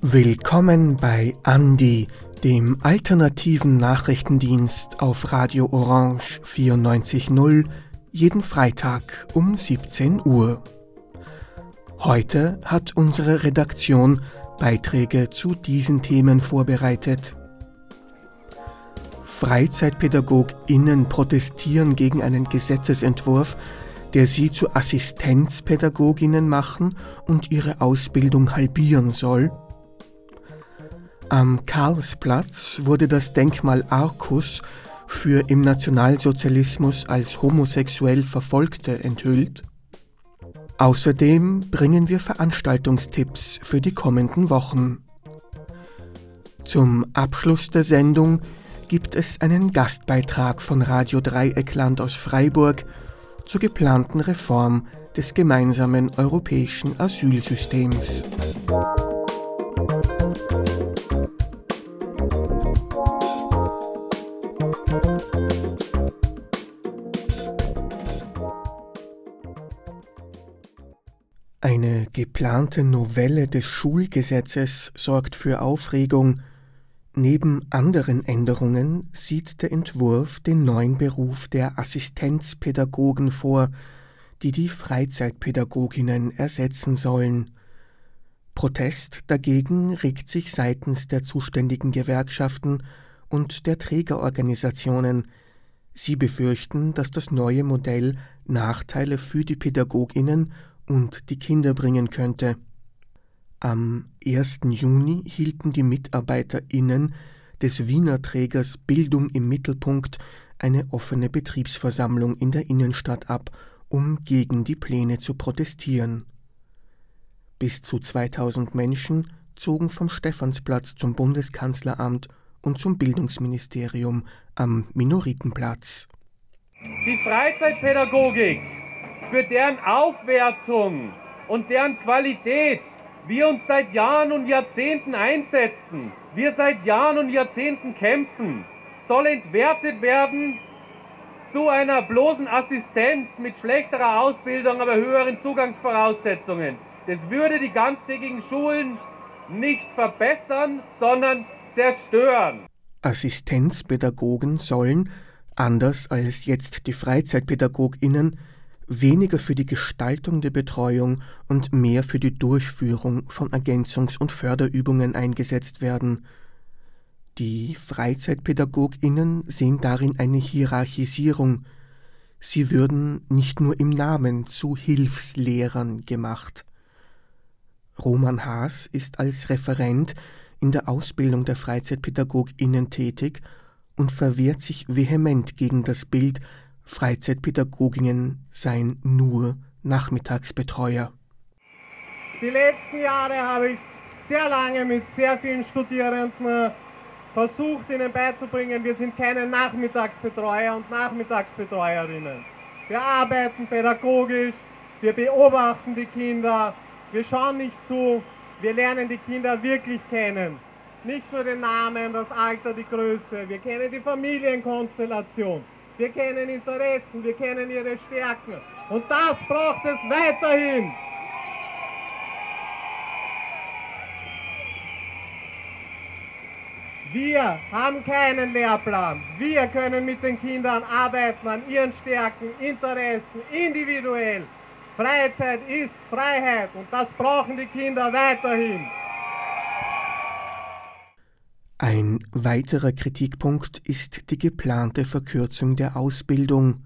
Willkommen bei Andi, dem alternativen Nachrichtendienst auf Radio Orange 94.0, jeden Freitag um 17 Uhr. Heute hat unsere Redaktion Beiträge zu diesen Themen vorbereitet. FreizeitpädagogInnen protestieren gegen einen Gesetzesentwurf, der sie zu Assistenzpädagoginnen machen und ihre Ausbildung halbieren soll – am Karlsplatz wurde das Denkmal Arcus für im Nationalsozialismus als homosexuell Verfolgte enthüllt. Außerdem bringen wir Veranstaltungstipps für die kommenden Wochen. Zum Abschluss der Sendung gibt es einen Gastbeitrag von Radio Dreieckland aus Freiburg zur geplanten Reform des gemeinsamen europäischen Asylsystems. Geplante Novelle des Schulgesetzes sorgt für Aufregung. Neben anderen Änderungen sieht der Entwurf den neuen Beruf der Assistenzpädagogen vor, die die Freizeitpädagoginnen ersetzen sollen. Protest dagegen regt sich seitens der zuständigen Gewerkschaften und der Trägerorganisationen. Sie befürchten, dass das neue Modell Nachteile für die Pädagoginnen und die Kinder bringen könnte. Am 1. Juni hielten die MitarbeiterInnen des Wiener Trägers Bildung im Mittelpunkt eine offene Betriebsversammlung in der Innenstadt ab, um gegen die Pläne zu protestieren. Bis zu 2000 Menschen zogen vom Stephansplatz zum Bundeskanzleramt und zum Bildungsministerium am Minoritenplatz. Die Freizeitpädagogik für deren Aufwertung und deren Qualität wir uns seit Jahren und Jahrzehnten einsetzen, wir seit Jahren und Jahrzehnten kämpfen, soll entwertet werden zu einer bloßen Assistenz mit schlechterer Ausbildung, aber höheren Zugangsvoraussetzungen. Das würde die ganztägigen Schulen nicht verbessern, sondern zerstören. Assistenzpädagogen sollen, anders als jetzt die Freizeitpädagoginnen, weniger für die Gestaltung der Betreuung und mehr für die Durchführung von Ergänzungs- und Förderübungen eingesetzt werden. Die Freizeitpädagoginnen sehen darin eine Hierarchisierung. Sie würden nicht nur im Namen zu Hilfslehrern gemacht. Roman Haas ist als Referent in der Ausbildung der Freizeitpädagoginnen tätig und verwehrt sich vehement gegen das Bild Freizeitpädagoginnen seien nur Nachmittagsbetreuer. Die letzten Jahre habe ich sehr lange mit sehr vielen Studierenden versucht, ihnen beizubringen, wir sind keine Nachmittagsbetreuer und Nachmittagsbetreuerinnen. Wir arbeiten pädagogisch, wir beobachten die Kinder, wir schauen nicht zu, wir lernen die Kinder wirklich kennen. Nicht nur den Namen, das Alter, die Größe, wir kennen die Familienkonstellation wir kennen Interessen, wir kennen ihre Stärken. Und das braucht es weiterhin. Wir haben keinen Lehrplan. Wir können mit den Kindern arbeiten an ihren Stärken, Interessen, individuell. Freizeit ist Freiheit und das brauchen die Kinder weiterhin. Ein weiterer Kritikpunkt ist die geplante Verkürzung der Ausbildung.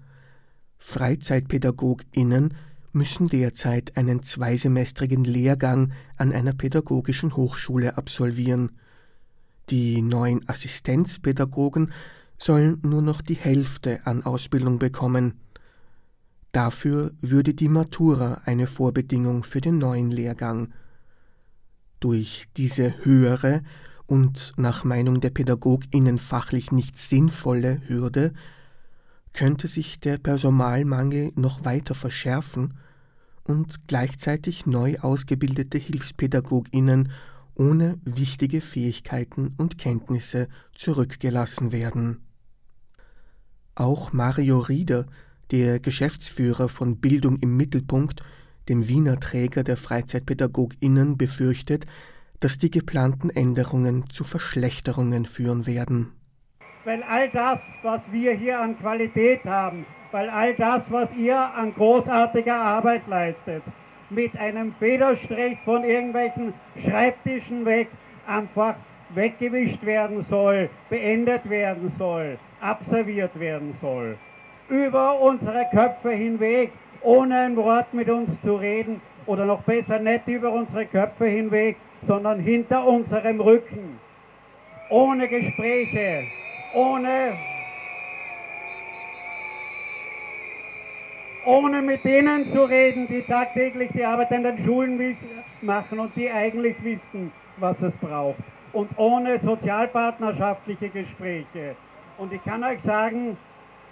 Freizeitpädagoginnen müssen derzeit einen zweisemestrigen Lehrgang an einer pädagogischen Hochschule absolvieren. Die neuen Assistenzpädagogen sollen nur noch die Hälfte an Ausbildung bekommen. Dafür würde die Matura eine Vorbedingung für den neuen Lehrgang. Durch diese höhere und nach Meinung der PädagogInnen fachlich nicht sinnvolle Hürde könnte sich der Personalmangel noch weiter verschärfen und gleichzeitig neu ausgebildete Hilfspädagoginnen ohne wichtige Fähigkeiten und Kenntnisse zurückgelassen werden. Auch Mario Rieder, der Geschäftsführer von Bildung im Mittelpunkt, dem Wiener Träger der Freizeitpädagoginnen, befürchtet, dass die geplanten Änderungen zu Verschlechterungen führen werden. Weil all das, was wir hier an Qualität haben, weil all das, was ihr an großartiger Arbeit leistet, mit einem Federstrich von irgendwelchen Schreibtischen weg einfach weggewischt werden soll, beendet werden soll, abserviert werden soll. Über unsere Köpfe hinweg, ohne ein Wort mit uns zu reden oder noch besser nicht über unsere Köpfe hinweg, sondern hinter unserem Rücken. Ohne Gespräche, ohne, ohne mit denen zu reden, die tagtäglich die Arbeit in den Schulen machen und die eigentlich wissen, was es braucht. Und ohne sozialpartnerschaftliche Gespräche. Und ich kann euch sagen,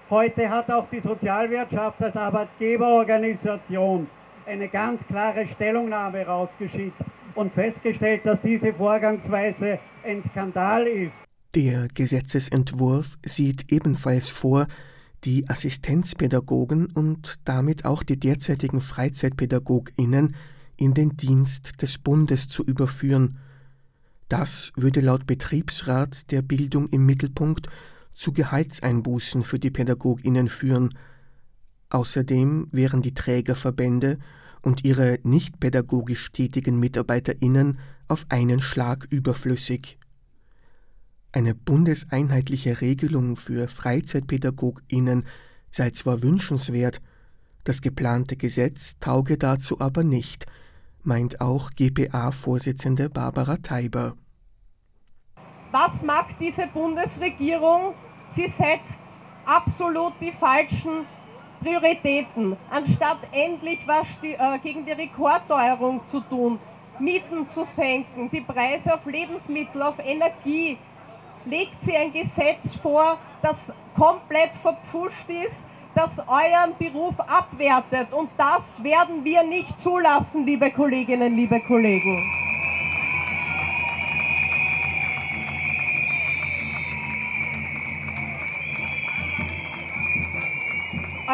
heute hat auch die Sozialwirtschaft als Arbeitgeberorganisation eine ganz klare Stellungnahme rausgeschickt und festgestellt, dass diese Vorgangsweise ein Skandal ist. Der Gesetzesentwurf sieht ebenfalls vor, die Assistenzpädagogen und damit auch die derzeitigen Freizeitpädagoginnen in den Dienst des Bundes zu überführen. Das würde laut Betriebsrat der Bildung im Mittelpunkt zu Gehaltseinbußen für die Pädagoginnen führen. Außerdem wären die Trägerverbände und ihre nicht pädagogisch tätigen Mitarbeiterinnen auf einen Schlag überflüssig. Eine bundeseinheitliche Regelung für Freizeitpädagoginnen sei zwar wünschenswert, das geplante Gesetz tauge dazu aber nicht, meint auch GPA-Vorsitzende Barbara Teiber. Was macht diese Bundesregierung? Sie setzt absolut die falschen Prioritäten. Anstatt endlich was äh, gegen die Rekordteuerung zu tun, Mieten zu senken, die Preise auf Lebensmittel, auf Energie, legt sie ein Gesetz vor, das komplett verpfuscht ist, das euren Beruf abwertet. Und das werden wir nicht zulassen, liebe Kolleginnen, liebe Kollegen.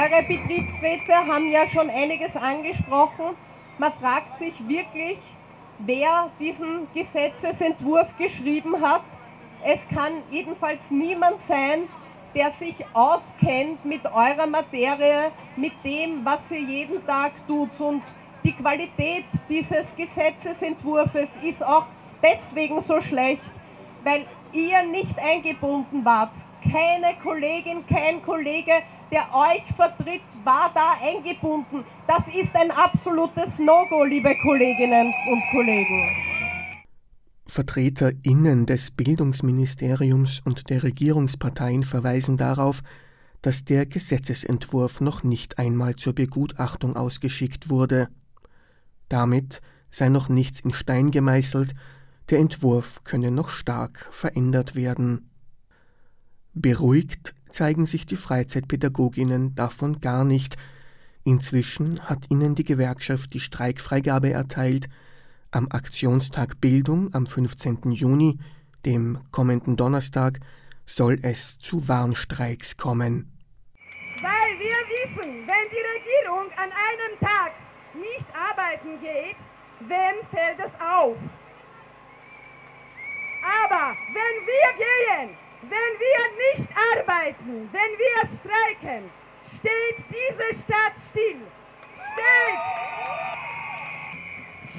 Eure Betriebsräte haben ja schon einiges angesprochen. Man fragt sich wirklich, wer diesen Gesetzesentwurf geschrieben hat. Es kann jedenfalls niemand sein, der sich auskennt mit eurer Materie, mit dem, was ihr jeden Tag tut. Und die Qualität dieses Gesetzesentwurfs ist auch deswegen so schlecht, weil ihr nicht eingebunden wart. Keine Kollegin, kein Kollege der euch vertritt, war da eingebunden. Das ist ein absolutes No-Go, liebe Kolleginnen und Kollegen. VertreterInnen des Bildungsministeriums und der Regierungsparteien verweisen darauf, dass der Gesetzesentwurf noch nicht einmal zur Begutachtung ausgeschickt wurde. Damit sei noch nichts in Stein gemeißelt, der Entwurf könne noch stark verändert werden. Beruhigt zeigen sich die Freizeitpädagoginnen davon gar nicht. Inzwischen hat ihnen die Gewerkschaft die Streikfreigabe erteilt. Am Aktionstag Bildung am 15. Juni, dem kommenden Donnerstag, soll es zu Warnstreiks kommen. Weil wir wissen, wenn die Regierung an einem Tag nicht arbeiten geht, wem fällt es auf? Aber wenn wir gehen, wenn wir nicht arbeiten, wenn wir streiken, steht diese Stadt still. Steht,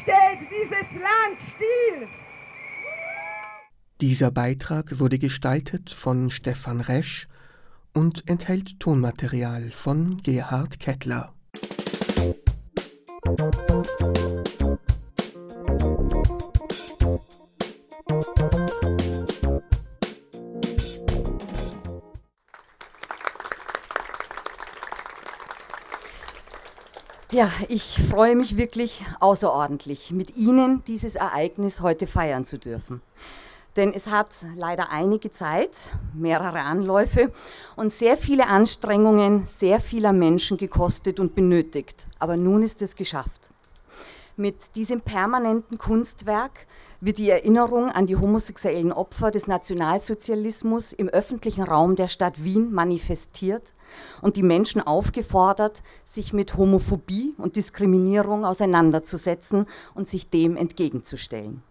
steht dieses Land still. Dieser Beitrag wurde gestaltet von Stefan Resch und enthält Tonmaterial von Gerhard Kettler. Ja, ich freue mich wirklich außerordentlich, mit Ihnen dieses Ereignis heute feiern zu dürfen. Denn es hat leider einige Zeit, mehrere Anläufe und sehr viele Anstrengungen sehr vieler Menschen gekostet und benötigt. Aber nun ist es geschafft. Mit diesem permanenten Kunstwerk wird die Erinnerung an die homosexuellen Opfer des Nationalsozialismus im öffentlichen Raum der Stadt Wien manifestiert und die Menschen aufgefordert, sich mit Homophobie und Diskriminierung auseinanderzusetzen und sich dem entgegenzustellen.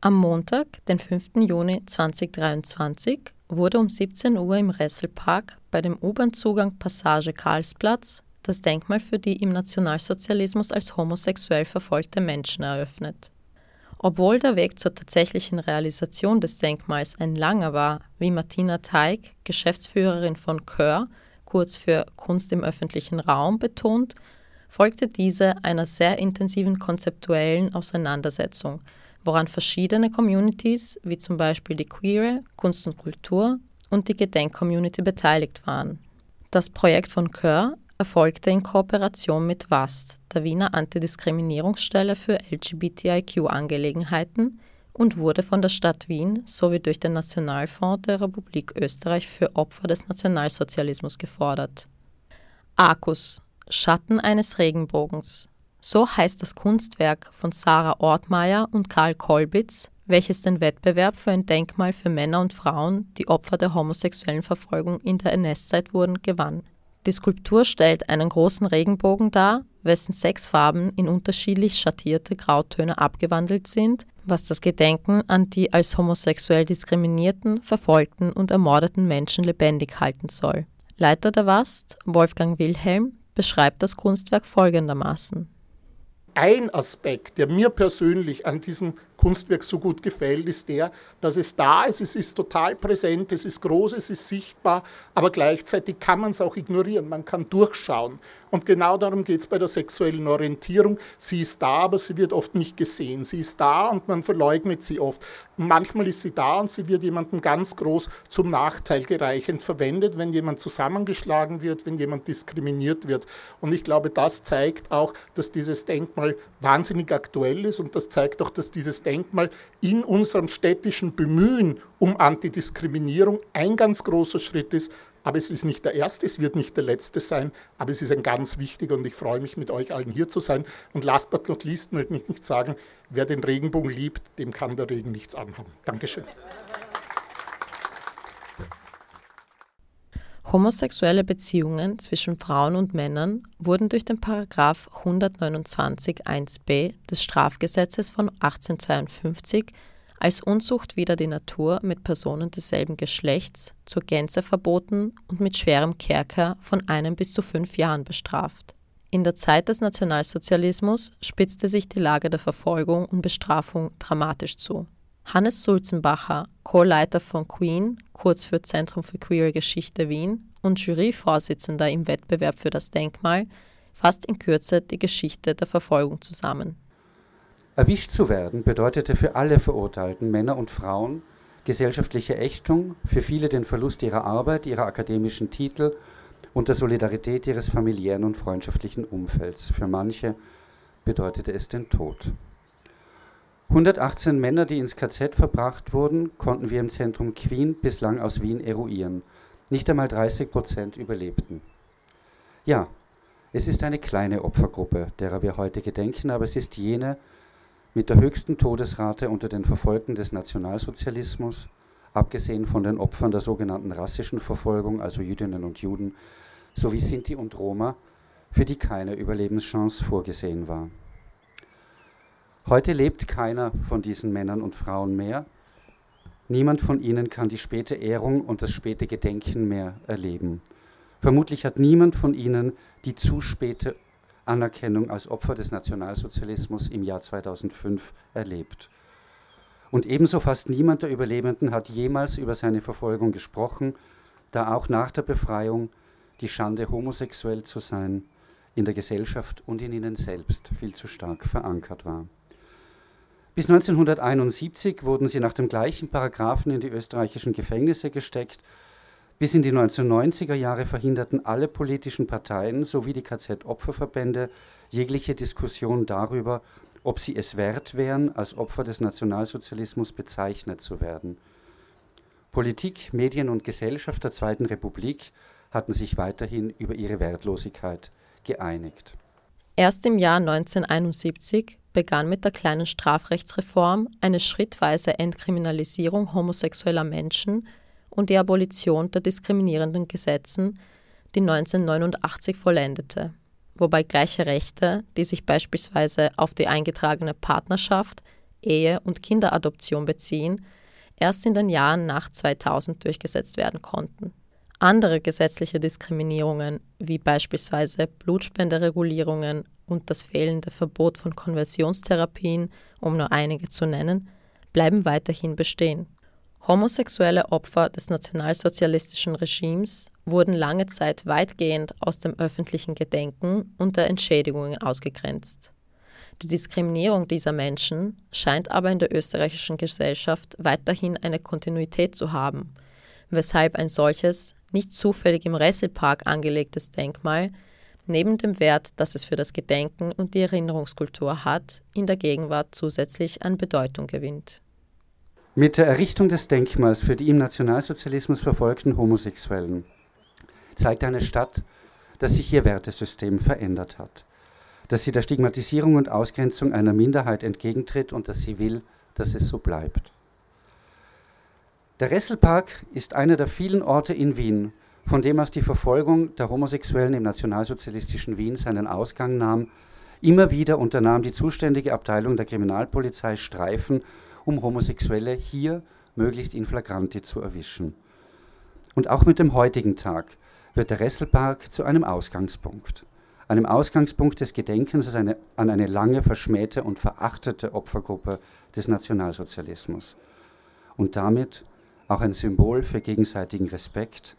Am Montag, den 5. Juni 2023, wurde um 17 Uhr im Resselpark bei dem U-Bahn-Zugang Passage Karlsplatz das Denkmal für die im Nationalsozialismus als homosexuell verfolgte Menschen eröffnet. Obwohl der Weg zur tatsächlichen Realisation des Denkmals ein langer war, wie Martina Teig, Geschäftsführerin von Kör, kurz für Kunst im öffentlichen Raum, betont, folgte diese einer sehr intensiven konzeptuellen Auseinandersetzung, woran verschiedene Communities, wie zum Beispiel die Queere, Kunst und Kultur und die Gedenkcommunity beteiligt waren. Das Projekt von Kör erfolgte in Kooperation mit WAST, der Wiener Antidiskriminierungsstelle für LGBTIQ-Angelegenheiten, und wurde von der Stadt Wien sowie durch den Nationalfonds der Republik Österreich für Opfer des Nationalsozialismus gefordert. Arcus Schatten eines Regenbogens. So heißt das Kunstwerk von Sarah Ortmeier und Karl Kolbitz, welches den Wettbewerb für ein Denkmal für Männer und Frauen, die Opfer der homosexuellen Verfolgung in der NS-Zeit wurden, gewann. Die Skulptur stellt einen großen Regenbogen dar, wessen sechs Farben in unterschiedlich schattierte Grautöne abgewandelt sind, was das Gedenken an die als homosexuell diskriminierten, verfolgten und ermordeten Menschen lebendig halten soll. Leiter der WAST, Wolfgang Wilhelm, beschreibt das Kunstwerk folgendermaßen. Ein Aspekt, der mir persönlich an diesem Kunstwerk so gut gefällt, ist der, dass es da ist, es ist total präsent, es ist groß, es ist sichtbar, aber gleichzeitig kann man es auch ignorieren, man kann durchschauen. Und genau darum geht es bei der sexuellen Orientierung. Sie ist da, aber sie wird oft nicht gesehen. Sie ist da und man verleugnet sie oft. Manchmal ist sie da und sie wird jemandem ganz groß zum Nachteil gereichend verwendet, wenn jemand zusammengeschlagen wird, wenn jemand diskriminiert wird. Und ich glaube, das zeigt auch, dass dieses Denkmal wahnsinnig aktuell ist und das zeigt auch, dass dieses Denkmal in unserem städtischen Bemühen um Antidiskriminierung ein ganz großer Schritt ist, aber es ist nicht der erste, es wird nicht der letzte sein, aber es ist ein ganz wichtiger und ich freue mich, mit euch allen hier zu sein. Und last but not least möchte ich nicht sagen, wer den Regenbogen liebt, dem kann der Regen nichts anhaben. Dankeschön. Homosexuelle Beziehungen zwischen Frauen und Männern wurden durch den Paragraph 129 1b des Strafgesetzes von 1852 als Unzucht wider die Natur mit Personen desselben Geschlechts zur Gänze verboten und mit schwerem Kerker von einem bis zu fünf Jahren bestraft. In der Zeit des Nationalsozialismus spitzte sich die Lage der Verfolgung und Bestrafung dramatisch zu. Hannes Sulzenbacher, Co-Leiter von Queen, kurz für Zentrum für Queere Geschichte Wien, und Juryvorsitzender im Wettbewerb für das Denkmal, fasst in Kürze die Geschichte der Verfolgung zusammen. Erwischt zu werden bedeutete für alle Verurteilten, Männer und Frauen, gesellschaftliche Ächtung, für viele den Verlust ihrer Arbeit, ihrer akademischen Titel und der Solidarität ihres familiären und freundschaftlichen Umfelds. Für manche bedeutete es den Tod. 118 Männer, die ins KZ verbracht wurden, konnten wir im Zentrum Queen bislang aus Wien eruieren. Nicht einmal 30 Prozent überlebten. Ja, es ist eine kleine Opfergruppe, derer wir heute gedenken, aber es ist jene, mit der höchsten Todesrate unter den Verfolgten des Nationalsozialismus, abgesehen von den Opfern der sogenannten rassischen Verfolgung, also Jüdinnen und Juden, sowie Sinti und Roma, für die keine Überlebenschance vorgesehen war. Heute lebt keiner von diesen Männern und Frauen mehr. Niemand von ihnen kann die späte Ehrung und das späte Gedenken mehr erleben. Vermutlich hat niemand von ihnen die zu späte Anerkennung als Opfer des Nationalsozialismus im Jahr 2005 erlebt. Und ebenso fast niemand der Überlebenden hat jemals über seine Verfolgung gesprochen, da auch nach der Befreiung die Schande, homosexuell zu sein, in der Gesellschaft und in ihnen selbst viel zu stark verankert war. Bis 1971 wurden sie nach dem gleichen Paragraphen in die österreichischen Gefängnisse gesteckt bis in die 1990er Jahre verhinderten alle politischen Parteien sowie die KZ-Opferverbände jegliche Diskussion darüber, ob sie es wert wären, als Opfer des Nationalsozialismus bezeichnet zu werden. Politik, Medien und Gesellschaft der Zweiten Republik hatten sich weiterhin über ihre Wertlosigkeit geeinigt. Erst im Jahr 1971 begann mit der kleinen Strafrechtsreform eine schrittweise Entkriminalisierung homosexueller Menschen und die Abolition der diskriminierenden Gesetzen, die 1989 vollendete, wobei gleiche Rechte, die sich beispielsweise auf die eingetragene Partnerschaft, Ehe und Kinderadoption beziehen, erst in den Jahren nach 2000 durchgesetzt werden konnten. Andere gesetzliche Diskriminierungen, wie beispielsweise Blutspenderegulierungen und das fehlende Verbot von Konversionstherapien, um nur einige zu nennen, bleiben weiterhin bestehen. Homosexuelle Opfer des nationalsozialistischen Regimes wurden lange Zeit weitgehend aus dem öffentlichen Gedenken und der Entschädigungen ausgegrenzt. Die Diskriminierung dieser Menschen scheint aber in der österreichischen Gesellschaft weiterhin eine Kontinuität zu haben, weshalb ein solches, nicht zufällig im Resselpark angelegtes Denkmal neben dem Wert, das es für das Gedenken und die Erinnerungskultur hat, in der Gegenwart zusätzlich an Bedeutung gewinnt. Mit der Errichtung des Denkmals für die im Nationalsozialismus verfolgten Homosexuellen zeigt eine Stadt, dass sich ihr Wertesystem verändert hat dass sie der Stigmatisierung und Ausgrenzung einer Minderheit entgegentritt und dass sie will, dass es so bleibt. Der Resselpark ist einer der vielen Orte in Wien, von dem aus die Verfolgung der Homosexuellen im nationalsozialistischen Wien seinen Ausgang nahm. Immer wieder unternahm die zuständige Abteilung der Kriminalpolizei Streifen, um Homosexuelle hier möglichst in flagranti zu erwischen. Und auch mit dem heutigen Tag wird der Resselpark zu einem Ausgangspunkt einem Ausgangspunkt des Gedenkens an eine, an eine lange verschmähte und verachtete Opfergruppe des Nationalsozialismus und damit auch ein Symbol für gegenseitigen Respekt,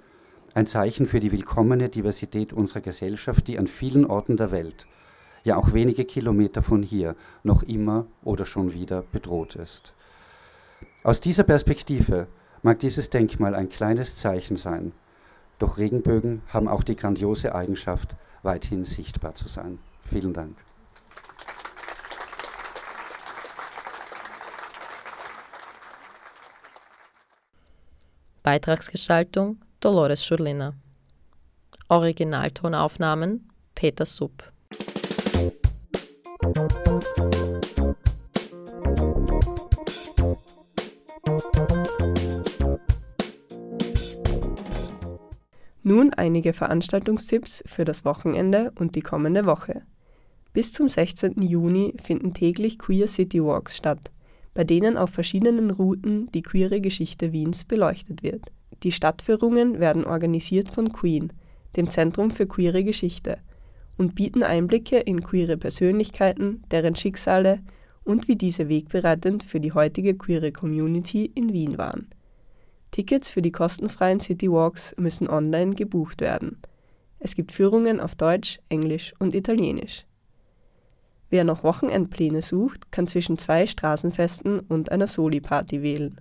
ein Zeichen für die willkommene Diversität unserer Gesellschaft, die an vielen Orten der Welt, ja auch wenige Kilometer von hier, noch immer oder schon wieder bedroht ist. Aus dieser Perspektive mag dieses Denkmal ein kleines Zeichen sein, doch Regenbögen haben auch die grandiose Eigenschaft, weithin sichtbar zu sein. Vielen Dank. Beitragsgestaltung Dolores Schurlina. Originaltonaufnahmen Peter Supp. Nun einige Veranstaltungstipps für das Wochenende und die kommende Woche. Bis zum 16. Juni finden täglich Queer City Walks statt, bei denen auf verschiedenen Routen die queere Geschichte Wiens beleuchtet wird. Die Stadtführungen werden organisiert von Queen, dem Zentrum für queere Geschichte, und bieten Einblicke in queere Persönlichkeiten, deren Schicksale und wie diese wegbereitend für die heutige queere Community in Wien waren. Tickets für die kostenfreien City Walks müssen online gebucht werden. Es gibt Führungen auf Deutsch, Englisch und Italienisch. Wer noch Wochenendpläne sucht, kann zwischen zwei Straßenfesten und einer Soli-Party wählen.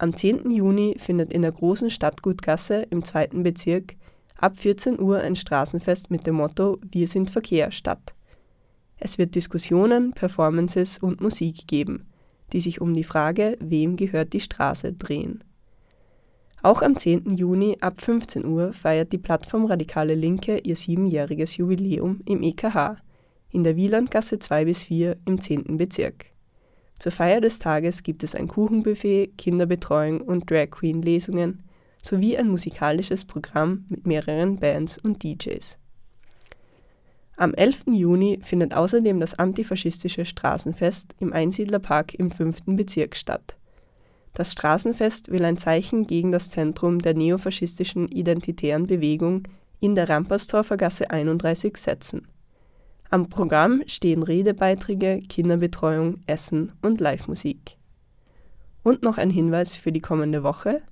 Am 10. Juni findet in der großen Stadtgutgasse im zweiten Bezirk ab 14 Uhr ein Straßenfest mit dem Motto Wir sind Verkehr statt. Es wird Diskussionen, Performances und Musik geben, die sich um die Frage, wem gehört die Straße drehen. Auch am 10. Juni ab 15 Uhr feiert die Plattform Radikale Linke ihr siebenjähriges Jubiläum im EKH in der Wielandgasse 2 bis 4 im 10. Bezirk. Zur Feier des Tages gibt es ein Kuchenbuffet, Kinderbetreuung und Drag Queen Lesungen sowie ein musikalisches Programm mit mehreren Bands und DJs. Am 11. Juni findet außerdem das antifaschistische Straßenfest im Einsiedlerpark im 5. Bezirk statt. Das Straßenfest will ein Zeichen gegen das Zentrum der neofaschistischen identitären Bewegung in der Ramperstorfer Gasse 31 setzen. Am Programm stehen Redebeiträge, Kinderbetreuung, Essen und Livemusik. Und noch ein Hinweis für die kommende Woche.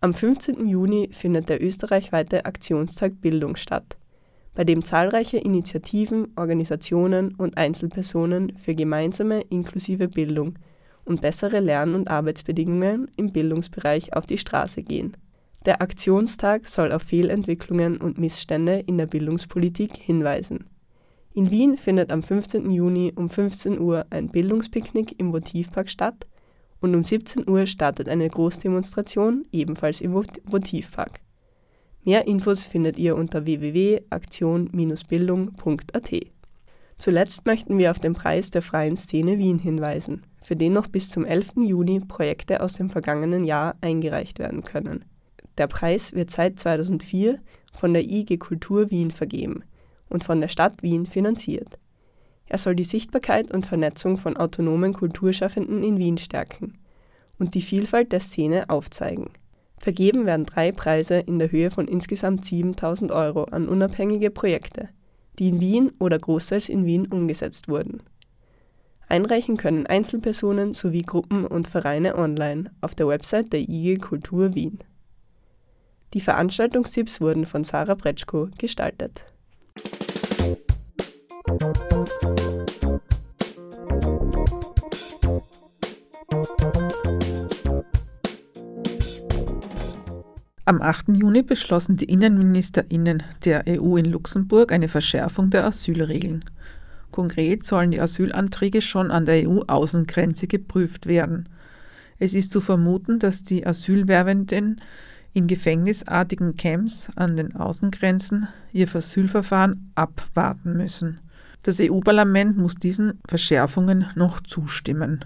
Am 15. Juni findet der österreichweite Aktionstag Bildung statt, bei dem zahlreiche Initiativen, Organisationen und Einzelpersonen für gemeinsame inklusive Bildung und bessere Lern- und Arbeitsbedingungen im Bildungsbereich auf die Straße gehen. Der Aktionstag soll auf Fehlentwicklungen und Missstände in der Bildungspolitik hinweisen. In Wien findet am 15. Juni um 15 Uhr ein Bildungspicknick im Votivpark statt und um 17 Uhr startet eine Großdemonstration ebenfalls im Votivpark. Mehr Infos findet ihr unter www.aktion-bildung.at. Zuletzt möchten wir auf den Preis der freien Szene Wien hinweisen, für den noch bis zum 11. Juni Projekte aus dem vergangenen Jahr eingereicht werden können. Der Preis wird seit 2004 von der IG Kultur Wien vergeben und von der Stadt Wien finanziert. Er soll die Sichtbarkeit und Vernetzung von autonomen Kulturschaffenden in Wien stärken und die Vielfalt der Szene aufzeigen. Vergeben werden drei Preise in der Höhe von insgesamt 7000 Euro an unabhängige Projekte, die in Wien oder großteils in Wien umgesetzt wurden. Einreichen können Einzelpersonen sowie Gruppen und Vereine online auf der Website der IG Kultur Wien. Die Veranstaltungstipps wurden von Sarah Bretschko gestaltet. Am 8. Juni beschlossen die Innenministerinnen der EU in Luxemburg eine Verschärfung der Asylregeln. Konkret sollen die Asylanträge schon an der EU-Außengrenze geprüft werden. Es ist zu vermuten, dass die Asylwerbenden in gefängnisartigen Camps an den Außengrenzen ihr Asylverfahren abwarten müssen. Das EU-Parlament muss diesen Verschärfungen noch zustimmen.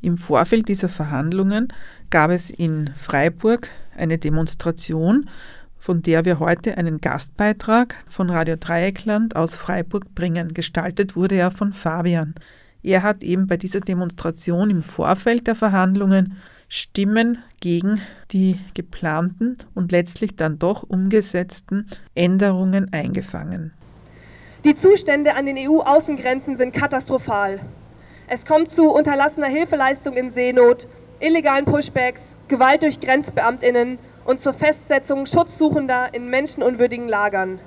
Im Vorfeld dieser Verhandlungen gab es in Freiburg eine Demonstration, von der wir heute einen Gastbeitrag von Radio Dreieckland aus Freiburg bringen. Gestaltet wurde er von Fabian. Er hat eben bei dieser Demonstration im Vorfeld der Verhandlungen Stimmen gegen die geplanten und letztlich dann doch umgesetzten Änderungen eingefangen. Die Zustände an den EU-Außengrenzen sind katastrophal. Es kommt zu unterlassener Hilfeleistung in Seenot, illegalen Pushbacks, Gewalt durch Grenzbeamtinnen und zur Festsetzung Schutzsuchender in menschenunwürdigen Lagern.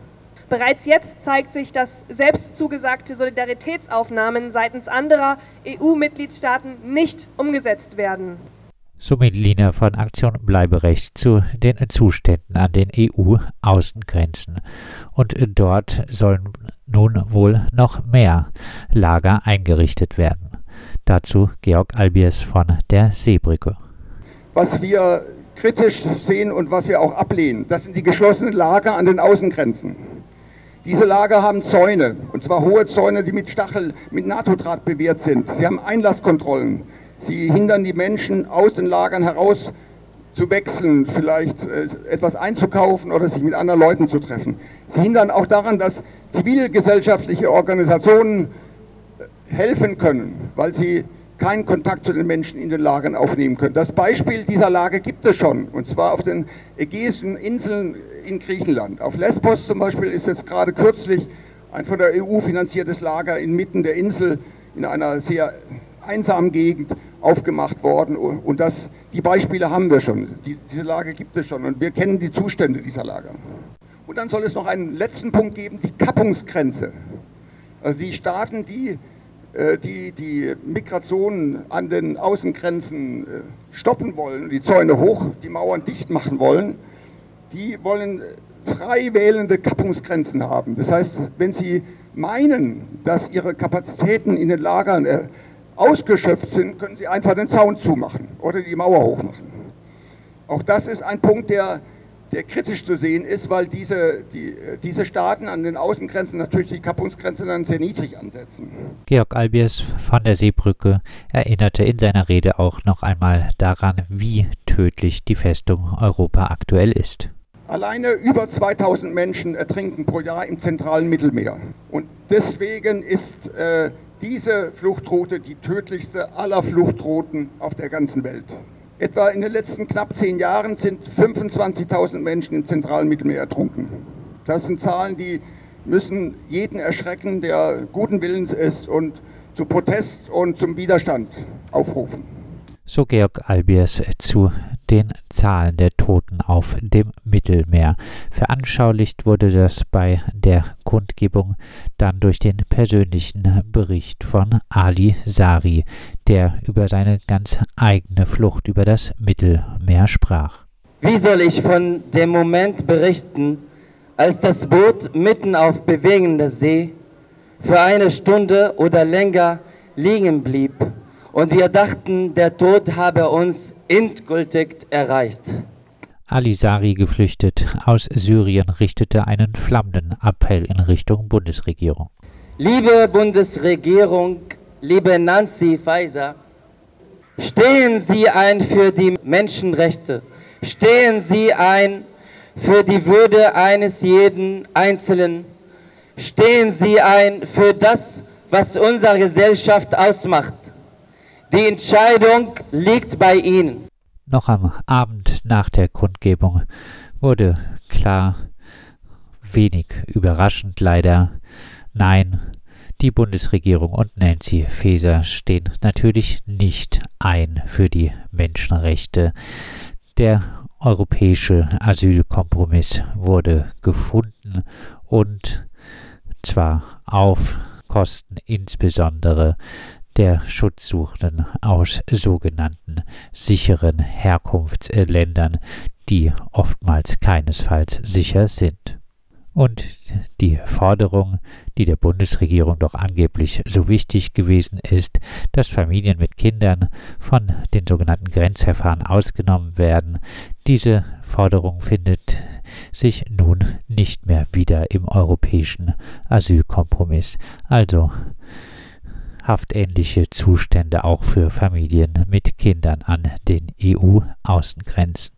Bereits jetzt zeigt sich, dass selbst zugesagte Solidaritätsaufnahmen seitens anderer EU-Mitgliedstaaten nicht umgesetzt werden. Somit Lina von Aktion Bleiberecht zu den Zuständen an den EU-Außengrenzen. Und dort sollen nun wohl noch mehr Lager eingerichtet werden. Dazu Georg Albiers von der Seebrücke. Was wir kritisch sehen und was wir auch ablehnen, das sind die geschlossenen Lager an den Außengrenzen. Diese Lager haben Zäune, und zwar hohe Zäune, die mit Stachel, mit NATO-Draht bewehrt sind. Sie haben Einlasskontrollen. Sie hindern die Menschen aus den Lagern heraus zu wechseln, vielleicht äh, etwas einzukaufen oder sich mit anderen Leuten zu treffen. Sie hindern auch daran, dass zivilgesellschaftliche Organisationen helfen können, weil sie keinen Kontakt zu den Menschen in den Lagern aufnehmen können. Das Beispiel dieser Lage gibt es schon, und zwar auf den ägäischen Inseln in Griechenland. Auf Lesbos zum Beispiel ist jetzt gerade kürzlich ein von der EU finanziertes Lager inmitten der Insel in einer sehr einsamen Gegend aufgemacht worden. Und das, die Beispiele haben wir schon. Die, diese Lage gibt es schon und wir kennen die Zustände dieser Lager. Und dann soll es noch einen letzten Punkt geben, die Kappungsgrenze. Also die Staaten, die äh, die die Migration an den Außengrenzen äh, stoppen wollen, die Zäune hoch, die Mauern dicht machen wollen, die wollen äh, frei wählende Kappungsgrenzen haben. Das heißt, wenn sie meinen, dass ihre Kapazitäten in den Lagern ausgeschöpft sind, können sie einfach den Zaun zumachen oder die Mauer hochmachen. Auch das ist ein Punkt, der der kritisch zu sehen ist, weil diese, die, diese Staaten an den Außengrenzen natürlich die Kappungsgrenze dann sehr niedrig ansetzen. Georg Albiers von der Seebrücke erinnerte in seiner Rede auch noch einmal daran, wie tödlich die Festung Europa aktuell ist. Alleine über 2000 Menschen ertrinken pro Jahr im zentralen Mittelmeer. Und deswegen ist äh, diese Fluchtroute die tödlichste aller Fluchtrouten auf der ganzen Welt. Etwa in den letzten knapp zehn Jahren sind 25.000 Menschen im zentralen Mittelmeer ertrunken. Das sind Zahlen, die müssen jeden erschrecken, der guten Willens ist und zu Protest und zum Widerstand aufrufen. So Georg Albiers zu den Zahlen der Toten auf dem Mittelmeer. Veranschaulicht wurde das bei der Kundgebung dann durch den persönlichen Bericht von Ali Sari, der über seine ganz eigene Flucht über das Mittelmeer sprach. Wie soll ich von dem Moment berichten, als das Boot mitten auf bewegender See für eine Stunde oder länger liegen blieb und wir dachten, der Tod habe uns endgültig erreicht. Ali Sari, geflüchtet aus Syrien, richtete einen flammenden Appell in Richtung Bundesregierung. Liebe Bundesregierung, liebe Nancy Faeser, stehen Sie ein für die Menschenrechte, stehen Sie ein für die Würde eines jeden Einzelnen, stehen Sie ein für das, was unsere Gesellschaft ausmacht. Die Entscheidung liegt bei Ihnen. Noch am Abend nach der Kundgebung wurde klar, wenig überraschend leider, nein, die Bundesregierung und Nancy Faeser stehen natürlich nicht ein für die Menschenrechte. Der europäische Asylkompromiss wurde gefunden und zwar auf Kosten insbesondere der Schutzsuchenden aus sogenannten sicheren Herkunftsländern, die oftmals keinesfalls sicher sind. Und die Forderung, die der Bundesregierung doch angeblich so wichtig gewesen ist, dass Familien mit Kindern von den sogenannten Grenzverfahren ausgenommen werden, diese Forderung findet sich nun nicht mehr wieder im europäischen Asylkompromiss. Also haftähnliche Zustände auch für Familien mit Kindern an den EU-Außengrenzen.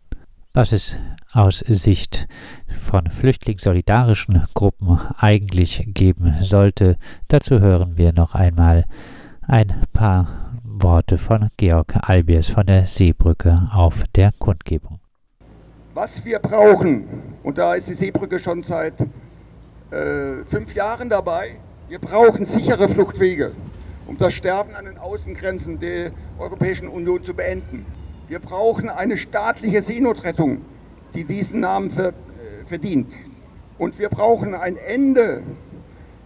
Was es aus Sicht von flüchtlingssolidarischen Gruppen eigentlich geben sollte, dazu hören wir noch einmal ein paar Worte von Georg Albiers von der Seebrücke auf der Kundgebung. Was wir brauchen, und da ist die Seebrücke schon seit äh, fünf Jahren dabei, wir brauchen sichere Fluchtwege um das Sterben an den Außengrenzen der Europäischen Union zu beenden. Wir brauchen eine staatliche Seenotrettung, die diesen Namen äh, verdient. Und wir brauchen ein Ende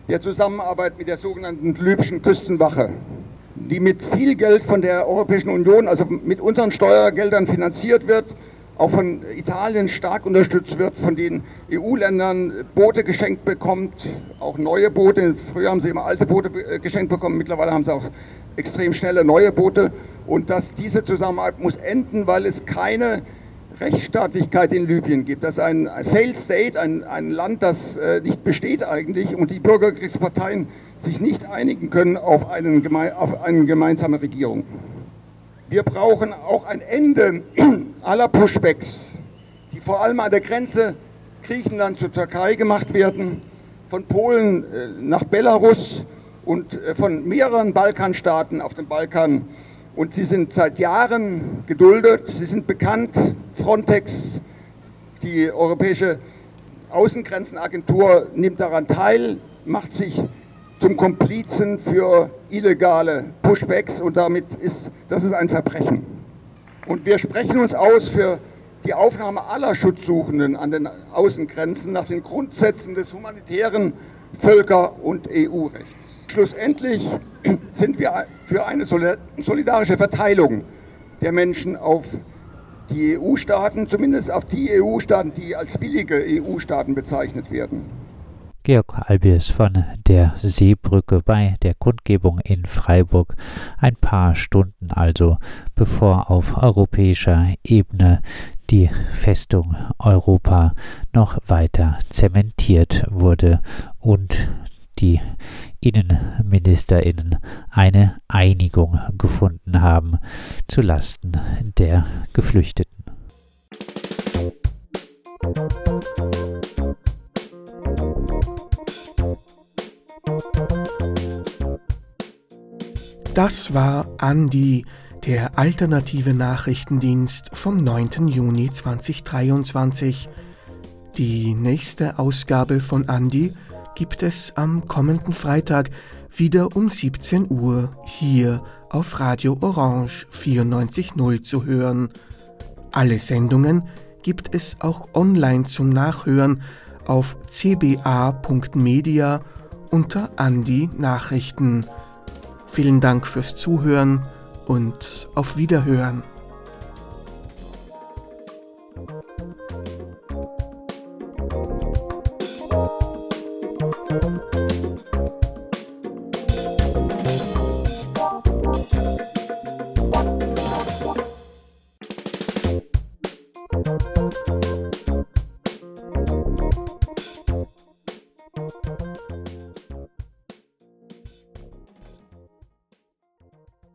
der Zusammenarbeit mit der sogenannten libyschen Küstenwache, die mit viel Geld von der Europäischen Union, also mit unseren Steuergeldern finanziert wird auch von Italien stark unterstützt wird, von den EU-Ländern Boote geschenkt bekommt, auch neue Boote. Früher haben sie immer alte Boote äh, geschenkt bekommen, mittlerweile haben sie auch extrem schnelle neue Boote. Und dass diese Zusammenarbeit muss enden, weil es keine Rechtsstaatlichkeit in Libyen gibt. Das ist ein, Failed State, ein, ein Land, das äh, nicht besteht eigentlich und die Bürgerkriegsparteien sich nicht einigen können auf, einen, auf eine gemeinsame Regierung. Wir brauchen auch ein Ende aller Pushbacks, die vor allem an der Grenze Griechenland zur Türkei gemacht werden, von Polen äh, nach Belarus und äh, von mehreren Balkanstaaten auf dem Balkan. Und sie sind seit Jahren geduldet, sie sind bekannt. Frontex, die Europäische Außengrenzenagentur, nimmt daran teil, macht sich zum Komplizen für illegale Pushbacks und damit ist das ist ein Verbrechen. Und wir sprechen uns aus für die Aufnahme aller Schutzsuchenden an den Außengrenzen nach den Grundsätzen des humanitären Völker- und EU-Rechts. Schlussendlich sind wir für eine solidarische Verteilung der Menschen auf die EU-Staaten, zumindest auf die EU-Staaten, die als willige EU-Staaten bezeichnet werden. Georg Albiers von der Seebrücke bei der Kundgebung in Freiburg. Ein paar Stunden also, bevor auf europäischer Ebene die Festung Europa noch weiter zementiert wurde und die Innenministerinnen eine Einigung gefunden haben zu Lasten der Geflüchteten. Das war Andi, der alternative Nachrichtendienst vom 9. Juni 2023. Die nächste Ausgabe von Andi gibt es am kommenden Freitag wieder um 17 Uhr hier auf Radio Orange 94.0 zu hören. Alle Sendungen gibt es auch online zum Nachhören auf cba.media unter Andi Nachrichten. Vielen Dank fürs Zuhören und auf Wiederhören.